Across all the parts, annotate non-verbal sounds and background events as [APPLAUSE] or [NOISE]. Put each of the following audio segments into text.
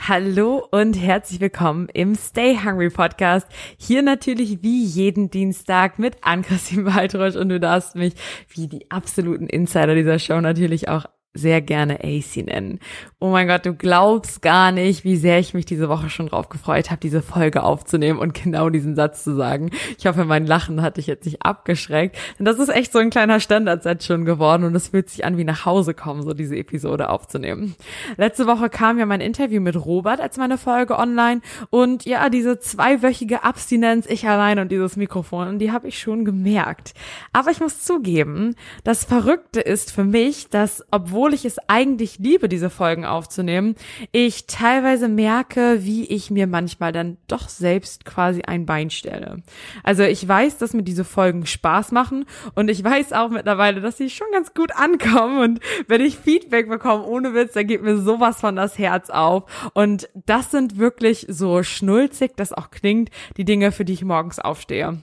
Hallo und herzlich willkommen im Stay Hungry Podcast. Hier natürlich wie jeden Dienstag mit Ann-Christine Waldrösch und du darfst mich wie die absoluten Insider dieser Show natürlich auch sehr gerne AC nennen. Oh mein Gott, du glaubst gar nicht, wie sehr ich mich diese Woche schon drauf gefreut habe, diese Folge aufzunehmen und genau diesen Satz zu sagen. Ich hoffe, mein Lachen hat dich jetzt nicht abgeschreckt. Denn das ist echt so ein kleiner Standardsatz schon geworden und es fühlt sich an wie nach Hause kommen, so diese Episode aufzunehmen. Letzte Woche kam ja mein Interview mit Robert als meine Folge online und ja, diese zweiwöchige Abstinenz, ich allein und dieses Mikrofon, die habe ich schon gemerkt. Aber ich muss zugeben, das Verrückte ist für mich, dass obwohl obwohl ich es eigentlich liebe, diese Folgen aufzunehmen, ich teilweise merke, wie ich mir manchmal dann doch selbst quasi ein Bein stelle. Also ich weiß, dass mir diese Folgen Spaß machen und ich weiß auch mittlerweile, dass sie schon ganz gut ankommen und wenn ich Feedback bekomme, ohne Witz, dann geht mir sowas von das Herz auf und das sind wirklich so schnulzig, das auch klingt, die Dinge, für die ich morgens aufstehe.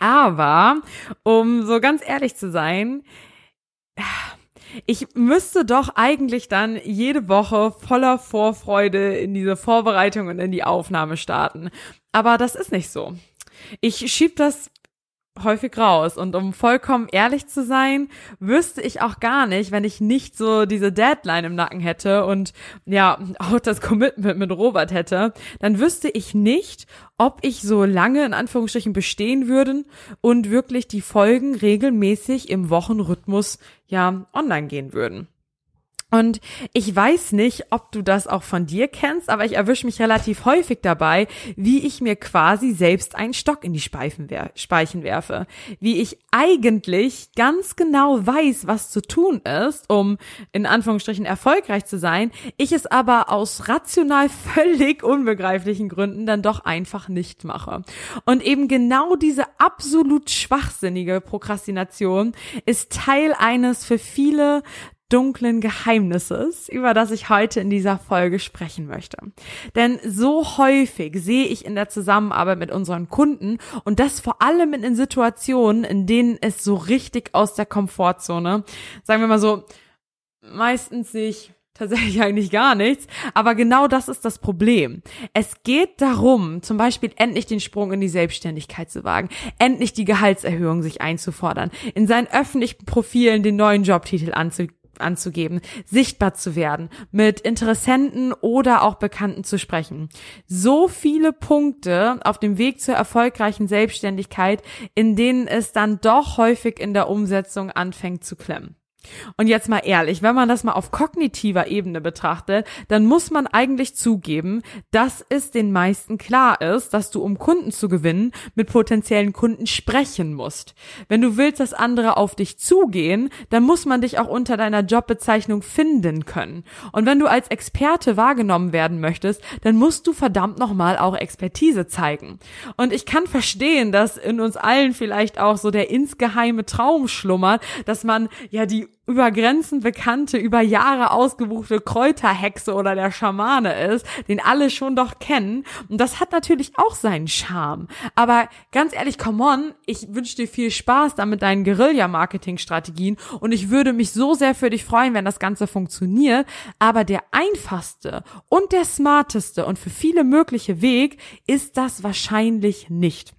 Aber, um so ganz ehrlich zu sein, ich müsste doch eigentlich dann jede Woche voller Vorfreude in diese Vorbereitung und in die Aufnahme starten. Aber das ist nicht so. Ich schieb das häufig raus. Und um vollkommen ehrlich zu sein, wüsste ich auch gar nicht, wenn ich nicht so diese Deadline im Nacken hätte und ja, auch das Commitment mit Robert hätte, dann wüsste ich nicht, ob ich so lange in Anführungsstrichen bestehen würden und wirklich die Folgen regelmäßig im Wochenrhythmus ja online gehen würden. Und ich weiß nicht, ob du das auch von dir kennst, aber ich erwische mich relativ häufig dabei, wie ich mir quasi selbst einen Stock in die Speichen werfe. Wie ich eigentlich ganz genau weiß, was zu tun ist, um in Anführungsstrichen erfolgreich zu sein, ich es aber aus rational [LAUGHS] völlig unbegreiflichen Gründen dann doch einfach nicht mache. Und eben genau diese absolut schwachsinnige Prokrastination ist Teil eines für viele dunklen Geheimnisses, über das ich heute in dieser Folge sprechen möchte. Denn so häufig sehe ich in der Zusammenarbeit mit unseren Kunden und das vor allem in Situationen, in denen es so richtig aus der Komfortzone, sagen wir mal so, meistens sehe ich tatsächlich eigentlich gar nichts. Aber genau das ist das Problem. Es geht darum, zum Beispiel endlich den Sprung in die Selbstständigkeit zu wagen, endlich die Gehaltserhöhung sich einzufordern, in seinen öffentlichen Profilen den neuen Jobtitel anzugeben anzugeben, sichtbar zu werden, mit Interessenten oder auch Bekannten zu sprechen. So viele Punkte auf dem Weg zur erfolgreichen Selbstständigkeit, in denen es dann doch häufig in der Umsetzung anfängt zu klemmen. Und jetzt mal ehrlich, wenn man das mal auf kognitiver Ebene betrachtet, dann muss man eigentlich zugeben, dass es den meisten klar ist, dass du, um Kunden zu gewinnen, mit potenziellen Kunden sprechen musst. Wenn du willst, dass andere auf dich zugehen, dann muss man dich auch unter deiner Jobbezeichnung finden können. Und wenn du als Experte wahrgenommen werden möchtest, dann musst du verdammt nochmal auch Expertise zeigen. Und ich kann verstehen, dass in uns allen vielleicht auch so der insgeheime Traum schlummert, dass man ja die über Grenzen bekannte, über Jahre ausgebuchte Kräuterhexe oder der Schamane ist, den alle schon doch kennen. Und das hat natürlich auch seinen Charme. Aber ganz ehrlich, come on, ich wünsche dir viel Spaß da mit deinen Guerilla-Marketing-Strategien und ich würde mich so sehr für dich freuen, wenn das Ganze funktioniert. Aber der einfachste und der smarteste und für viele mögliche Weg ist das wahrscheinlich nicht.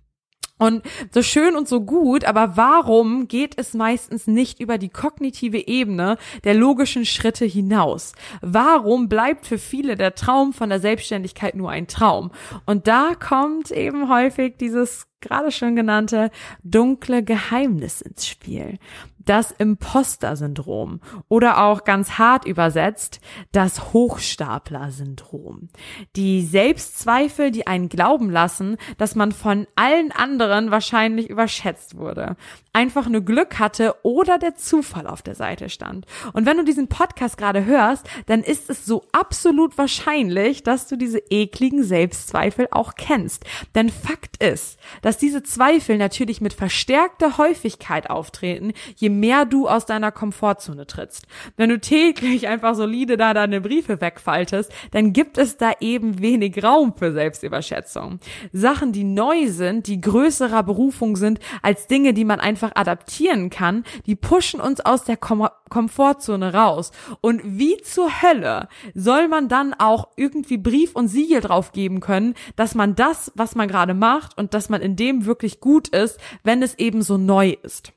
Und so schön und so gut, aber warum geht es meistens nicht über die kognitive Ebene der logischen Schritte hinaus? Warum bleibt für viele der Traum von der Selbstständigkeit nur ein Traum? Und da kommt eben häufig dieses gerade schon genannte dunkle Geheimnis ins Spiel. Das Imposter-Syndrom oder auch ganz hart übersetzt das Hochstapler-Syndrom. Die Selbstzweifel, die einen glauben lassen, dass man von allen anderen wahrscheinlich überschätzt wurde, einfach nur Glück hatte oder der Zufall auf der Seite stand. Und wenn du diesen Podcast gerade hörst, dann ist es so absolut wahrscheinlich, dass du diese ekligen Selbstzweifel auch kennst. Denn Fakt ist, dass diese Zweifel natürlich mit verstärkter Häufigkeit auftreten, je mehr du aus deiner Komfortzone trittst. Wenn du täglich einfach solide da deine Briefe wegfaltest, dann gibt es da eben wenig Raum für Selbstüberschätzung. Sachen, die neu sind, die größerer Berufung sind als Dinge, die man einfach adaptieren kann, die pushen uns aus der Kom Komfortzone raus. Und wie zur Hölle soll man dann auch irgendwie Brief und Siegel drauf geben können, dass man das, was man gerade macht und dass man in dem wirklich gut ist, wenn es eben so neu ist.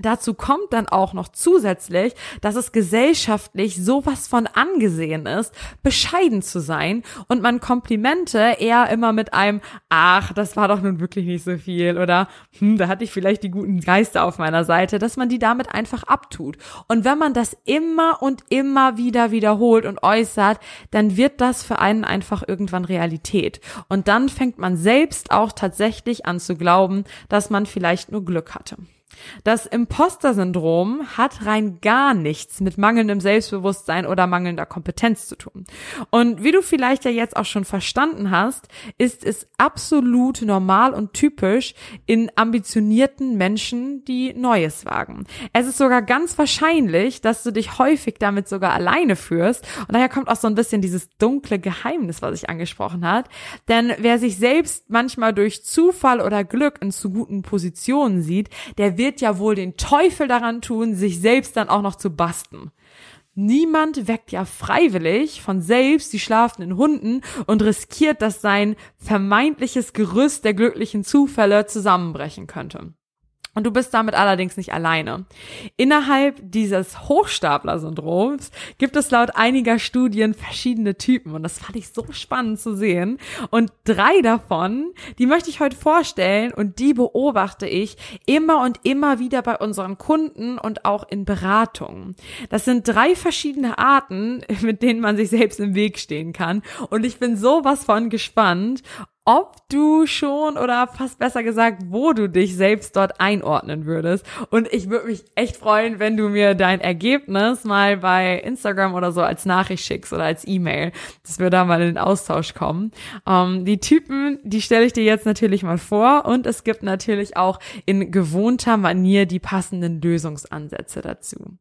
Dazu kommt dann auch noch zusätzlich, dass es gesellschaftlich sowas von angesehen ist, bescheiden zu sein und man Komplimente eher immer mit einem, ach, das war doch nun wirklich nicht so viel oder, hm, da hatte ich vielleicht die guten Geister auf meiner Seite, dass man die damit einfach abtut. Und wenn man das immer und immer wieder wiederholt und äußert, dann wird das für einen einfach irgendwann Realität. Und dann fängt man selbst auch tatsächlich an zu glauben, dass man vielleicht nur Glück hatte. Das Imposter-Syndrom hat rein gar nichts mit mangelndem Selbstbewusstsein oder mangelnder Kompetenz zu tun. Und wie du vielleicht ja jetzt auch schon verstanden hast, ist es absolut normal und typisch in ambitionierten Menschen, die Neues wagen. Es ist sogar ganz wahrscheinlich, dass du dich häufig damit sogar alleine führst. Und daher kommt auch so ein bisschen dieses dunkle Geheimnis, was ich angesprochen hat. Denn wer sich selbst manchmal durch Zufall oder Glück in zu guten Positionen sieht, der wird ja wohl den Teufel daran tun, sich selbst dann auch noch zu basten. Niemand weckt ja freiwillig von selbst die schlafenden Hunden und riskiert, dass sein vermeintliches Gerüst der glücklichen Zufälle zusammenbrechen könnte. Und du bist damit allerdings nicht alleine. Innerhalb dieses Hochstapler-Syndroms gibt es laut einiger Studien verschiedene Typen und das fand ich so spannend zu sehen. Und drei davon, die möchte ich heute vorstellen und die beobachte ich immer und immer wieder bei unseren Kunden und auch in Beratungen. Das sind drei verschiedene Arten, [LAUGHS] mit denen man sich selbst im Weg stehen kann und ich bin sowas von gespannt, ob du schon oder fast besser gesagt, wo du dich selbst dort einordnen würdest. Und ich würde mich echt freuen, wenn du mir dein Ergebnis mal bei Instagram oder so als Nachricht schickst oder als E-Mail, dass wir da mal in den Austausch kommen. Ähm, die Typen, die stelle ich dir jetzt natürlich mal vor und es gibt natürlich auch in gewohnter Manier die passenden Lösungsansätze dazu.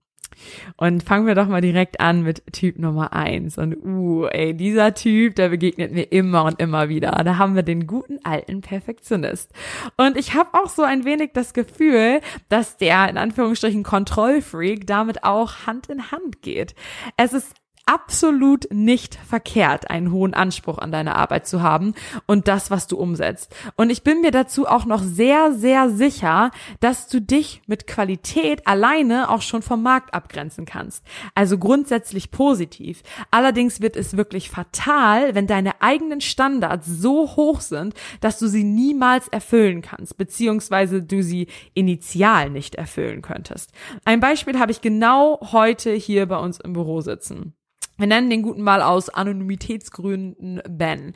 Und fangen wir doch mal direkt an mit Typ Nummer eins. Und uh, ey, dieser Typ, der begegnet mir immer und immer wieder. Da haben wir den guten alten Perfektionist. Und ich habe auch so ein wenig das Gefühl, dass der in Anführungsstrichen Kontrollfreak damit auch Hand in Hand geht. Es ist absolut nicht verkehrt, einen hohen Anspruch an deine Arbeit zu haben und das, was du umsetzt. Und ich bin mir dazu auch noch sehr, sehr sicher, dass du dich mit Qualität alleine auch schon vom Markt abgrenzen kannst. Also grundsätzlich positiv. Allerdings wird es wirklich fatal, wenn deine eigenen Standards so hoch sind, dass du sie niemals erfüllen kannst, beziehungsweise du sie initial nicht erfüllen könntest. Ein Beispiel habe ich genau heute hier bei uns im Büro sitzen. Wir nennen den guten mal aus Anonymitätsgründen Ben.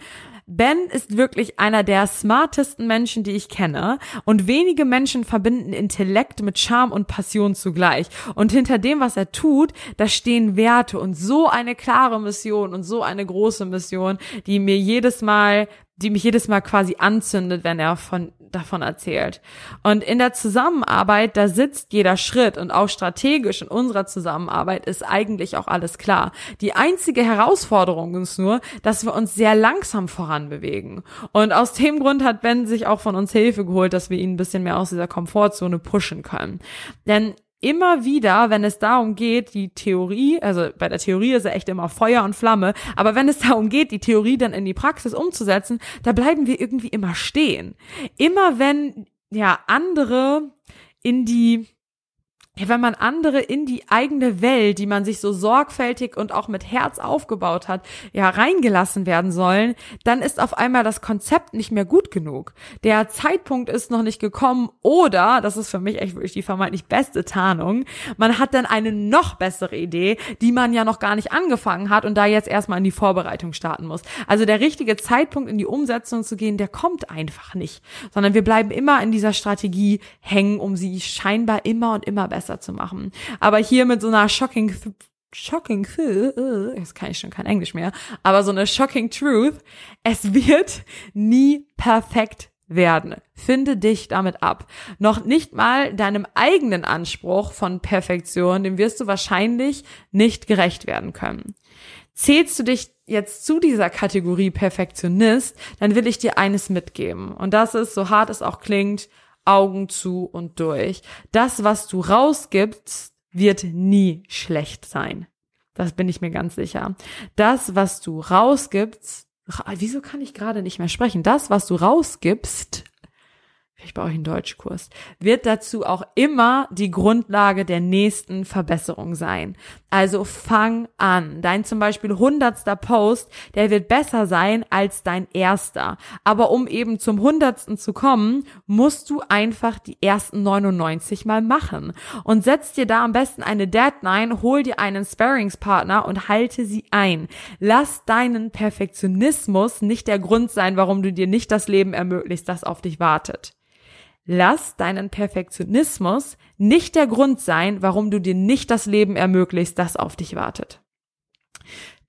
Ben ist wirklich einer der smartesten Menschen, die ich kenne. Und wenige Menschen verbinden Intellekt mit Charme und Passion zugleich. Und hinter dem, was er tut, da stehen Werte und so eine klare Mission und so eine große Mission, die mir jedes Mal die mich jedes Mal quasi anzündet, wenn er von, davon erzählt. Und in der Zusammenarbeit, da sitzt jeder Schritt und auch strategisch in unserer Zusammenarbeit ist eigentlich auch alles klar. Die einzige Herausforderung ist nur, dass wir uns sehr langsam voranbewegen. Und aus dem Grund hat Ben sich auch von uns Hilfe geholt, dass wir ihn ein bisschen mehr aus dieser Komfortzone pushen können. Denn immer wieder, wenn es darum geht, die Theorie, also bei der Theorie ist er echt immer Feuer und Flamme, aber wenn es darum geht, die Theorie dann in die Praxis umzusetzen, da bleiben wir irgendwie immer stehen. Immer wenn ja andere in die ja, wenn man andere in die eigene Welt, die man sich so sorgfältig und auch mit Herz aufgebaut hat, ja, reingelassen werden sollen, dann ist auf einmal das Konzept nicht mehr gut genug. Der Zeitpunkt ist noch nicht gekommen oder, das ist für mich echt wirklich die vermeintlich beste Tarnung, man hat dann eine noch bessere Idee, die man ja noch gar nicht angefangen hat und da jetzt erstmal in die Vorbereitung starten muss. Also der richtige Zeitpunkt in die Umsetzung zu gehen, der kommt einfach nicht, sondern wir bleiben immer in dieser Strategie hängen, um sie scheinbar immer und immer besser zu machen. Aber hier mit so einer shocking shocking uh, jetzt kann ich schon kein Englisch mehr, aber so eine shocking truth, es wird nie perfekt werden. Finde dich damit ab. Noch nicht mal deinem eigenen Anspruch von Perfektion, dem wirst du wahrscheinlich nicht gerecht werden können. Zählst du dich jetzt zu dieser Kategorie Perfektionist, dann will ich dir eines mitgeben. Und das ist, so hart es auch klingt, Augen zu und durch. Das, was du rausgibst, wird nie schlecht sein. Das bin ich mir ganz sicher. Das, was du rausgibst, wieso kann ich gerade nicht mehr sprechen? Das, was du rausgibst, ich brauche einen Deutschkurs, wird dazu auch immer die Grundlage der nächsten Verbesserung sein. Also fang an. Dein zum Beispiel hundertster Post, der wird besser sein als dein erster. Aber um eben zum hundertsten zu kommen, musst du einfach die ersten 99 mal machen. Und setz dir da am besten eine Deadline, hol dir einen Sparringspartner und halte sie ein. Lass deinen Perfektionismus nicht der Grund sein, warum du dir nicht das Leben ermöglichst, das auf dich wartet. Lass deinen Perfektionismus nicht der Grund sein, warum du dir nicht das Leben ermöglichst, das auf dich wartet.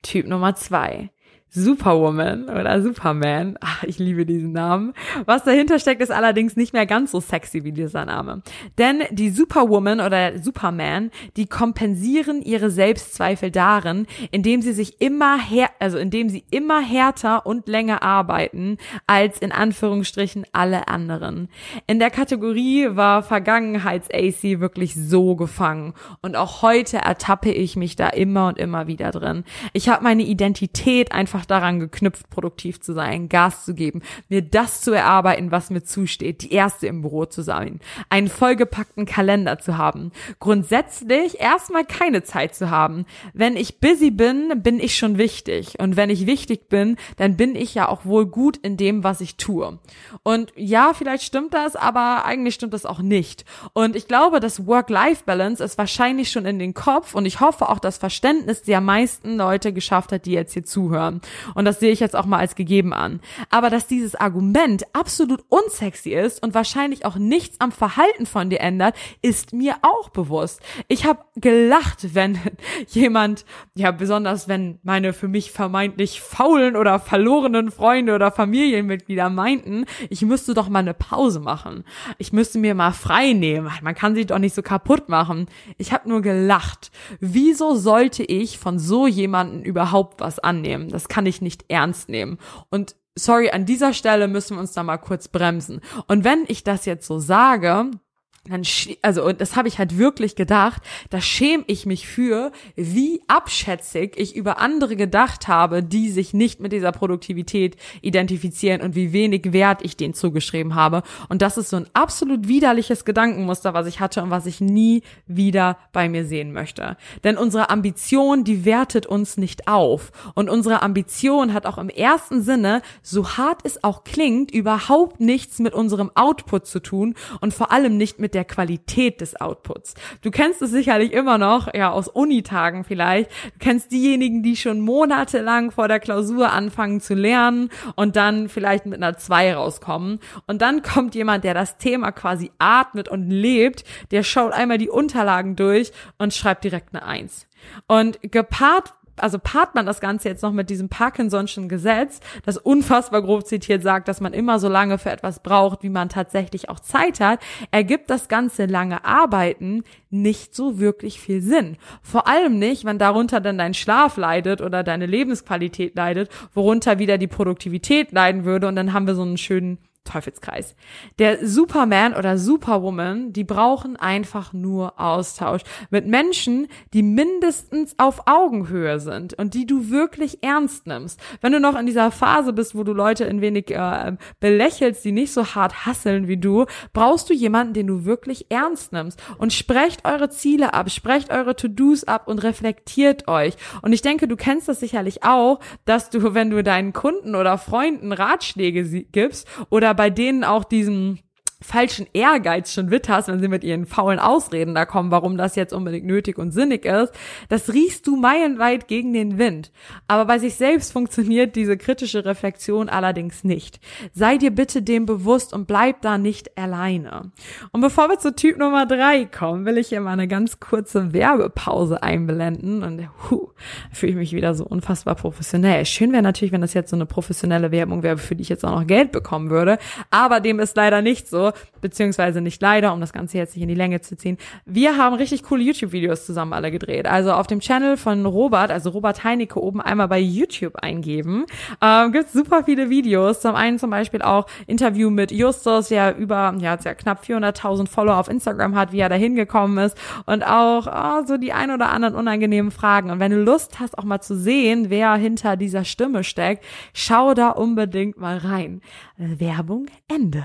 Typ Nummer zwei. Superwoman oder Superman. Ach, ich liebe diesen Namen. Was dahinter steckt, ist allerdings nicht mehr ganz so sexy wie dieser Name. Denn die Superwoman oder Superman, die kompensieren ihre Selbstzweifel darin, indem sie sich immer her, also indem sie immer härter und länger arbeiten als in Anführungsstrichen alle anderen. In der Kategorie war Vergangenheits-AC wirklich so gefangen. Und auch heute ertappe ich mich da immer und immer wieder drin. Ich habe meine Identität einfach einfach daran geknüpft, produktiv zu sein, Gas zu geben, mir das zu erarbeiten, was mir zusteht, die erste im Büro zu sein, einen vollgepackten Kalender zu haben, grundsätzlich erstmal keine Zeit zu haben. Wenn ich busy bin, bin ich schon wichtig. Und wenn ich wichtig bin, dann bin ich ja auch wohl gut in dem, was ich tue. Und ja, vielleicht stimmt das, aber eigentlich stimmt das auch nicht. Und ich glaube, das Work-Life-Balance ist wahrscheinlich schon in den Kopf und ich hoffe auch das Verständnis der meisten Leute geschafft hat, die jetzt hier zuhören. Und das sehe ich jetzt auch mal als gegeben an. Aber dass dieses Argument absolut unsexy ist und wahrscheinlich auch nichts am Verhalten von dir ändert, ist mir auch bewusst. Ich habe gelacht, [LAUGHS] wenn jemand, ja besonders wenn meine für mich vermeintlich faulen oder verlorenen Freunde oder Familienmitglieder meinten, ich müsste doch mal eine Pause machen. Ich müsste mir mal frei nehmen. Man kann sich doch nicht so kaputt machen. Ich habe nur gelacht. Wieso sollte ich von so jemanden überhaupt was annehmen? Das kann ich nicht ernst nehmen. Und sorry, an dieser Stelle müssen wir uns da mal kurz bremsen. Und wenn ich das jetzt so sage, dann also und das habe ich halt wirklich gedacht, da schäme ich mich für, wie abschätzig ich über andere gedacht habe, die sich nicht mit dieser Produktivität identifizieren und wie wenig Wert ich denen zugeschrieben habe und das ist so ein absolut widerliches Gedankenmuster, was ich hatte und was ich nie wieder bei mir sehen möchte. Denn unsere Ambition, die wertet uns nicht auf und unsere Ambition hat auch im ersten Sinne, so hart es auch klingt, überhaupt nichts mit unserem Output zu tun und vor allem nicht mit der Qualität des Outputs. Du kennst es sicherlich immer noch, ja, aus Unitagen vielleicht. Du kennst diejenigen, die schon monatelang vor der Klausur anfangen zu lernen und dann vielleicht mit einer 2 rauskommen. Und dann kommt jemand, der das Thema quasi atmet und lebt, der schaut einmal die Unterlagen durch und schreibt direkt eine 1. Und gepaart also paart man das Ganze jetzt noch mit diesem Parkinson'schen Gesetz, das unfassbar grob zitiert sagt, dass man immer so lange für etwas braucht, wie man tatsächlich auch Zeit hat, ergibt das ganze lange Arbeiten nicht so wirklich viel Sinn. Vor allem nicht, wenn darunter dann dein Schlaf leidet oder deine Lebensqualität leidet, worunter wieder die Produktivität leiden würde und dann haben wir so einen schönen Teufelskreis. Der Superman oder Superwoman, die brauchen einfach nur Austausch mit Menschen, die mindestens auf Augenhöhe sind und die du wirklich ernst nimmst. Wenn du noch in dieser Phase bist, wo du Leute ein wenig äh, belächelst, die nicht so hart hasseln wie du, brauchst du jemanden, den du wirklich ernst nimmst und sprecht eure Ziele ab, sprecht eure To-Dos ab und reflektiert euch. Und ich denke, du kennst das sicherlich auch, dass du, wenn du deinen Kunden oder Freunden Ratschläge gibst oder bei denen auch diesen falschen Ehrgeiz schon witterst, wenn sie mit ihren faulen Ausreden da kommen, warum das jetzt unbedingt nötig und sinnig ist, das riechst du meilenweit gegen den Wind. Aber bei sich selbst funktioniert diese kritische Reflexion allerdings nicht. Sei dir bitte dem bewusst und bleib da nicht alleine. Und bevor wir zu Typ Nummer drei kommen, will ich hier mal eine ganz kurze Werbepause einblenden und huh, fühle ich mich wieder so unfassbar professionell. Schön wäre natürlich, wenn das jetzt so eine professionelle Werbung wäre, für die ich jetzt auch noch Geld bekommen würde, aber dem ist leider nicht so beziehungsweise nicht leider, um das Ganze jetzt nicht in die Länge zu ziehen. Wir haben richtig coole YouTube-Videos zusammen alle gedreht. Also auf dem Channel von Robert, also Robert Heinecke oben einmal bei YouTube eingeben, ähm, gibt super viele Videos. Zum einen zum Beispiel auch Interview mit Justus, der über, ja, ja knapp 400.000 Follower auf Instagram hat, wie er da hingekommen ist und auch oh, so die ein oder anderen unangenehmen Fragen. Und wenn du Lust hast, auch mal zu sehen, wer hinter dieser Stimme steckt, schau da unbedingt mal rein. Werbung Ende.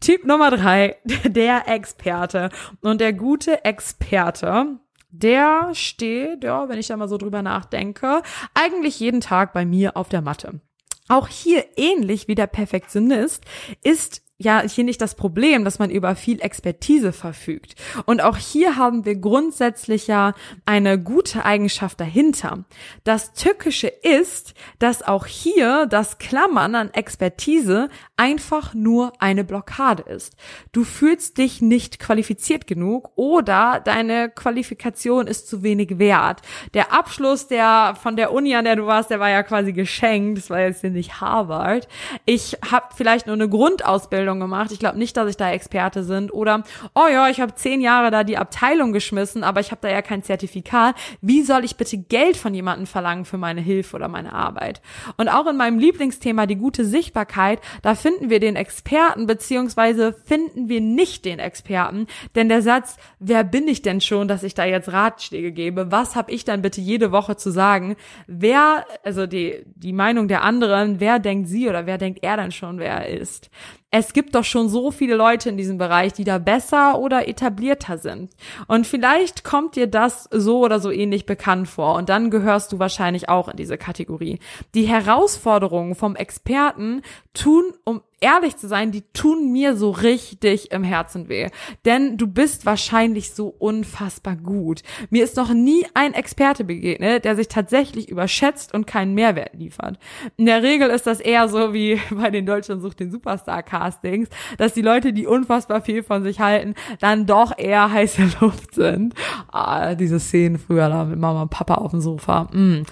Typ Nummer drei, [LAUGHS] der Experte. Und der gute Experte, der steht, ja, wenn ich da mal so drüber nachdenke, eigentlich jeden Tag bei mir auf der Matte. Auch hier ähnlich wie der Perfektionist ist ja hier nicht das Problem, dass man über viel Expertise verfügt. Und auch hier haben wir grundsätzlich ja eine gute Eigenschaft dahinter. Das Tückische ist, dass auch hier das Klammern an Expertise einfach nur eine Blockade ist. Du fühlst dich nicht qualifiziert genug oder deine Qualifikation ist zu wenig wert. Der Abschluss der von der Uni, an der du warst, der war ja quasi geschenkt. Das war jetzt nicht Harvard. Ich habe vielleicht nur eine Grundausbildung Ausbildung gemacht. Ich glaube nicht, dass ich da Experte sind. Oder, oh ja, ich habe zehn Jahre da die Abteilung geschmissen, aber ich habe da ja kein Zertifikat. Wie soll ich bitte Geld von jemandem verlangen für meine Hilfe oder meine Arbeit? Und auch in meinem Lieblingsthema, die gute Sichtbarkeit, da finden wir den Experten, beziehungsweise finden wir nicht den Experten. Denn der Satz, wer bin ich denn schon, dass ich da jetzt Ratschläge gebe? Was habe ich dann bitte jede Woche zu sagen? Wer, also die, die Meinung der anderen, wer denkt sie oder wer denkt er dann schon, wer er ist? Es gibt doch schon so viele Leute in diesem Bereich, die da besser oder etablierter sind. Und vielleicht kommt dir das so oder so ähnlich bekannt vor und dann gehörst du wahrscheinlich auch in diese Kategorie. Die Herausforderungen vom Experten tun um ehrlich zu sein, die tun mir so richtig im Herzen weh. Denn du bist wahrscheinlich so unfassbar gut. Mir ist noch nie ein Experte begegnet, der sich tatsächlich überschätzt und keinen Mehrwert liefert. In der Regel ist das eher so wie [LAUGHS] bei den Deutschland sucht den Superstar-Castings, dass die Leute, die unfassbar viel von sich halten, dann doch eher [LAUGHS] heiße Luft sind. Ah, diese Szenen früher da mit Mama und Papa auf dem Sofa. Mm.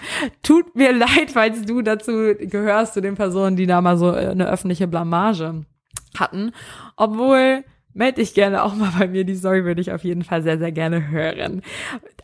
Tut mir [LAUGHS] leid, falls du dazu gehörst, zu den Personen, die da mal so eine öffentliche Blamage hatten. Obwohl, melde ich gerne auch mal bei mir. Die Story würde ich auf jeden Fall sehr, sehr gerne hören.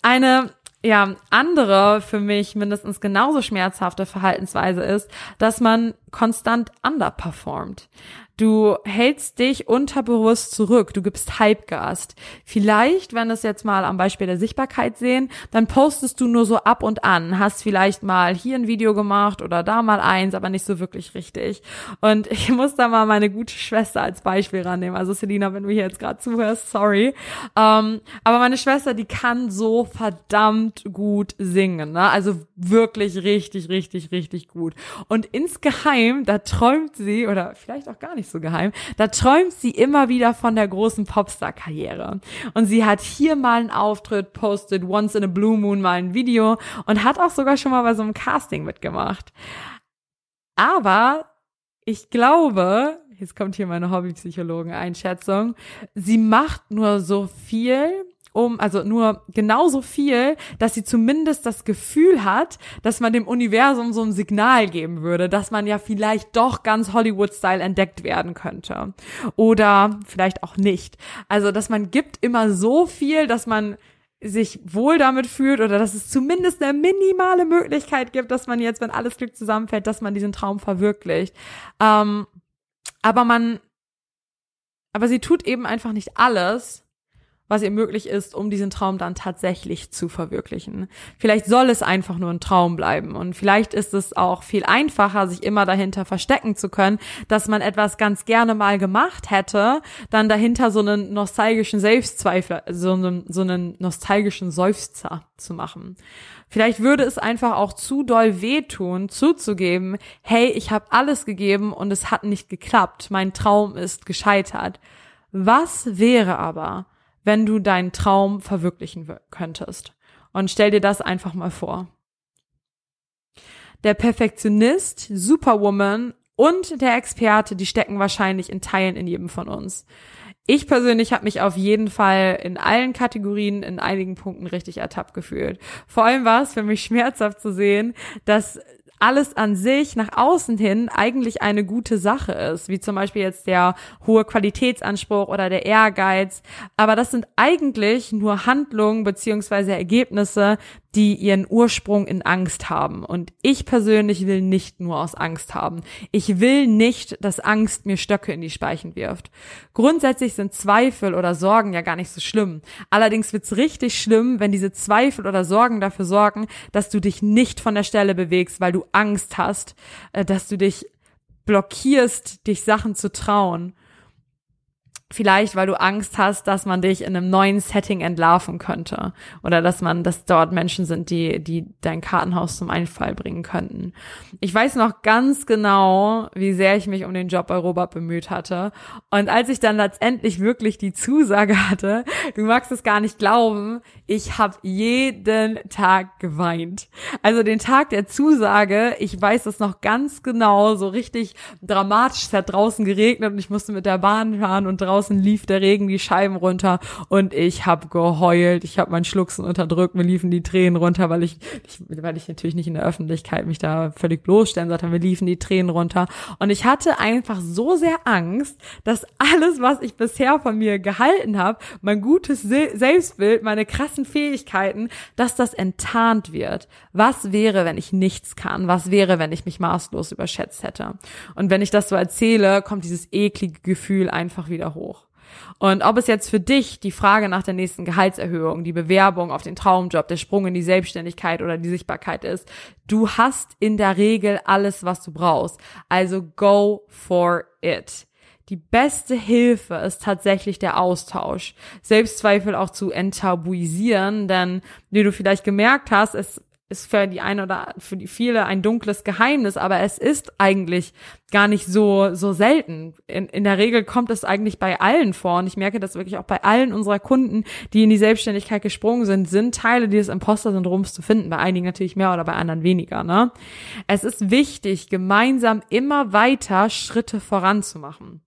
Eine ja, andere für mich mindestens genauso schmerzhafte Verhaltensweise ist, dass man konstant underperformt. Du hältst dich unterbewusst zurück, du gibst Halbgas. Vielleicht, wenn es jetzt mal am Beispiel der Sichtbarkeit sehen, dann postest du nur so ab und an, hast vielleicht mal hier ein Video gemacht oder da mal eins, aber nicht so wirklich richtig. Und [LAUGHS] ich muss da mal meine gute Schwester als Beispiel rannehmen. Also Selina, wenn du hier jetzt gerade zuhörst, sorry. Ähm, aber meine Schwester, die kann so verdammt gut singen, ne? Also wirklich richtig, richtig, richtig gut. Und insgeheim, da träumt sie, oder vielleicht auch gar nicht, nicht so geheim, da träumt sie immer wieder von der großen Popstar-Karriere. Und sie hat hier mal einen Auftritt, postet once in a blue moon mal ein Video und hat auch sogar schon mal bei so einem Casting mitgemacht. Aber ich glaube, jetzt kommt hier meine Hobbypsychologen-Einschätzung, sie macht nur so viel, um, also nur genauso viel, dass sie zumindest das Gefühl hat, dass man dem Universum so ein Signal geben würde, dass man ja vielleicht doch ganz Hollywood-Style entdeckt werden könnte. Oder vielleicht auch nicht. Also, dass man gibt immer so viel, dass man sich wohl damit fühlt oder dass es zumindest eine minimale Möglichkeit gibt, dass man jetzt, wenn alles Glück zusammenfällt, dass man diesen Traum verwirklicht. Ähm, aber man aber sie tut eben einfach nicht alles, was ihr möglich ist, um diesen Traum dann tatsächlich zu verwirklichen. Vielleicht soll es einfach nur ein Traum bleiben und vielleicht ist es auch viel einfacher, sich immer dahinter verstecken zu können, dass man etwas ganz gerne mal gemacht hätte, dann dahinter so einen nostalgischen Selbstzweifler, so einen, so einen nostalgischen Seufzer zu machen. Vielleicht würde es einfach auch zu doll wehtun, zuzugeben, hey, ich habe alles gegeben und es hat nicht geklappt, mein Traum ist gescheitert. Was wäre aber, wenn du deinen Traum verwirklichen könntest. Und stell dir das einfach mal vor. Der Perfektionist, Superwoman und der Experte, die stecken wahrscheinlich in Teilen in jedem von uns. Ich persönlich habe mich auf jeden Fall in allen Kategorien in einigen Punkten richtig ertappt gefühlt. Vor allem war es für mich schmerzhaft zu sehen, dass alles an sich nach außen hin eigentlich eine gute Sache ist, wie zum Beispiel jetzt der hohe Qualitätsanspruch oder der Ehrgeiz. Aber das sind eigentlich nur Handlungen beziehungsweise Ergebnisse, die ihren Ursprung in Angst haben. Und ich persönlich will nicht nur aus Angst haben. Ich will nicht, dass Angst mir Stöcke in die Speichen wirft. Grundsätzlich sind Zweifel oder Sorgen ja gar nicht so schlimm. Allerdings wird's richtig schlimm, wenn diese Zweifel oder Sorgen dafür sorgen, dass du dich nicht von der Stelle bewegst, weil du Angst hast, äh, dass du dich blockierst, dich Sachen zu trauen. Vielleicht, weil du Angst hast, dass man dich in einem neuen Setting entlarven könnte. Oder dass man, dass dort Menschen sind, die, die dein Kartenhaus zum Einfall bringen könnten. Ich weiß noch ganz genau, wie sehr ich mich um den Job bei Robert bemüht hatte. Und als ich dann letztendlich wirklich die Zusage hatte, du magst es gar nicht glauben, ich habe jeden Tag geweint. Also den Tag der Zusage, ich weiß es noch ganz genau, so richtig dramatisch, es hat draußen geregnet und ich musste mit der Bahn fahren und draußen draußen lief der Regen die Scheiben runter und ich habe geheult. Ich habe mein Schluchzen unterdrückt, mir liefen die Tränen runter, weil ich, ich, weil ich natürlich nicht in der Öffentlichkeit mich da völlig bloßstellen sollte. Mir liefen die Tränen runter und ich hatte einfach so sehr Angst, dass alles, was ich bisher von mir gehalten habe, mein gutes Selbstbild, meine krassen Fähigkeiten, dass das enttarnt wird. Was wäre, wenn ich nichts kann? Was wäre, wenn ich mich maßlos überschätzt hätte? Und wenn ich das so erzähle, kommt dieses eklige Gefühl einfach wieder hoch. Und ob es jetzt für dich die Frage nach der nächsten Gehaltserhöhung, die Bewerbung auf den Traumjob, der Sprung in die Selbstständigkeit oder die Sichtbarkeit ist, du hast in der Regel alles, was du brauchst. Also go for it. Die beste Hilfe ist tatsächlich der Austausch. Selbstzweifel auch zu enttabuisieren, denn wie du vielleicht gemerkt hast, es ist für die eine oder für die viele ein dunkles Geheimnis, aber es ist eigentlich gar nicht so, so selten. In, in der Regel kommt es eigentlich bei allen vor und ich merke das wirklich auch bei allen unserer Kunden, die in die Selbstständigkeit gesprungen sind, sind Teile dieses Imposter-Syndroms zu finden. Bei einigen natürlich mehr oder bei anderen weniger, ne? Es ist wichtig, gemeinsam immer weiter Schritte voranzumachen.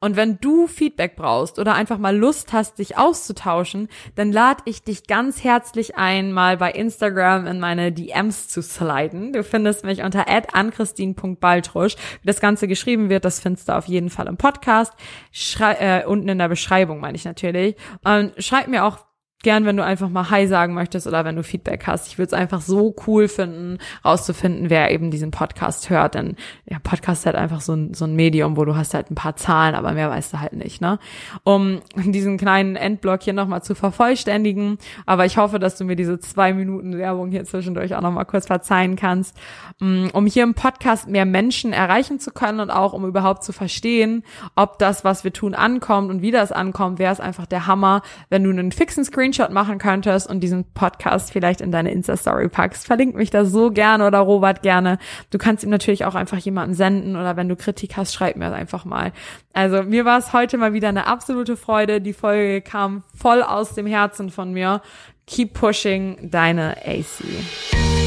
Und wenn du Feedback brauchst oder einfach mal Lust hast, dich auszutauschen, dann lade ich dich ganz herzlich ein, mal bei Instagram in meine DMs zu sliden. Du findest mich unter anchristine.baltrusch. Wie das Ganze geschrieben wird, das findest du auf jeden Fall im Podcast. Schrei äh, unten in der Beschreibung meine ich natürlich. Und schreib mir auch gern, wenn du einfach mal Hi sagen möchtest oder wenn du Feedback hast. Ich würde es einfach so cool finden, rauszufinden, wer eben diesen Podcast hört. Denn ja, Podcast ist halt einfach so ein, so ein Medium, wo du hast halt ein paar Zahlen, aber mehr weißt du halt nicht, ne? Um [LAUGHS] diesen kleinen Endblock hier nochmal zu vervollständigen. Aber ich hoffe, dass du mir diese zwei Minuten Werbung hier zwischendurch auch nochmal kurz verzeihen kannst. Mm, um hier im Podcast mehr Menschen erreichen zu können und auch um überhaupt zu verstehen, ob das, was wir tun, ankommt und wie das ankommt, wäre es einfach der Hammer, wenn du einen fixen Screen Screenshot machen könntest und diesen Podcast vielleicht in deine Insta-Story packst. Verlink mich da so gerne oder Robert gerne. Du kannst ihm natürlich auch einfach jemanden senden oder wenn du Kritik hast, schreib mir einfach mal. Also mir war es heute mal wieder eine absolute Freude. Die Folge kam voll aus dem Herzen von mir. Keep pushing, deine AC.